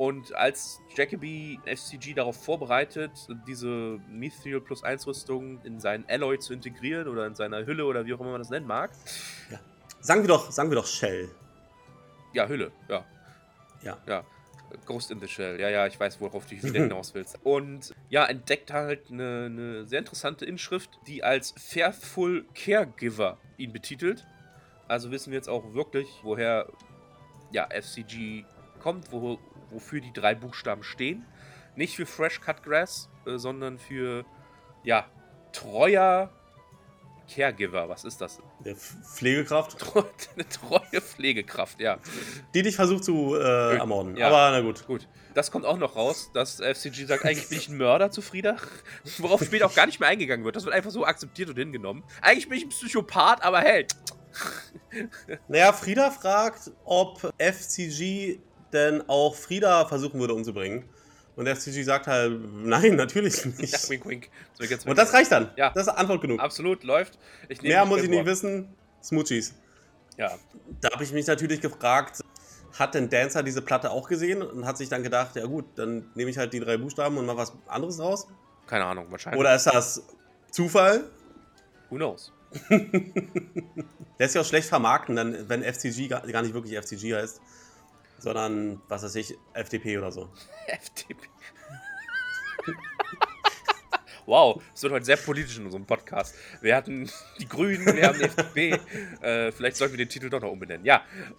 Und als Jacoby FCG darauf vorbereitet, diese Mithril plus 1 Rüstung in seinen Alloy zu integrieren oder in seiner Hülle oder wie auch immer man das nennen mag. Ja. Sagen wir doch, sagen wir doch Shell. Ja, Hülle, ja. Ja. Ja. Ghost in the Shell, ja, ja, ich weiß, worauf du wieder hinaus willst. Und ja, entdeckt halt eine, eine sehr interessante Inschrift, die als Faithful Caregiver ihn betitelt. Also wissen wir jetzt auch wirklich, woher ja, FCG kommt, wo, wofür die drei Buchstaben stehen. Nicht für Fresh Cut Grass, äh, sondern für ja, treuer Caregiver. Was ist das? Der Pflegekraft. Eine treue Pflegekraft, ja. Die dich versucht zu äh, ermorden. Ja. Aber na gut. Gut. Das kommt auch noch raus, dass FCG sagt, eigentlich bin ich ein Mörder zu Frieda. Worauf später auch gar nicht mehr eingegangen wird. Das wird einfach so akzeptiert und hingenommen. Eigentlich bin ich ein Psychopath, aber hey. Naja, Frieda fragt, ob FCG denn auch Frieda versuchen würde umzubringen. Und der FCG sagt halt, nein, natürlich nicht. Ja, wink, wink. So. Und das reicht dann. Ja. Das ist Antwort genug. Absolut, läuft. Mehr muss ich nicht wissen. Smoochies. Ja. Da habe ich mich natürlich gefragt, hat denn Dancer diese Platte auch gesehen und hat sich dann gedacht, ja gut, dann nehme ich halt die drei Buchstaben und mache was anderes raus? Keine Ahnung, wahrscheinlich. Oder ist das Zufall? Who knows? Lässt sich auch schlecht vermarkten, dann, wenn FCG gar, gar nicht wirklich FCG heißt sondern, was weiß ich, FDP oder so. FDP. wow, es wird heute sehr politisch in unserem Podcast. Wir hatten die Grünen, wir haben die FDP. Äh, vielleicht sollten wir den Titel doch noch umbenennen. Ja,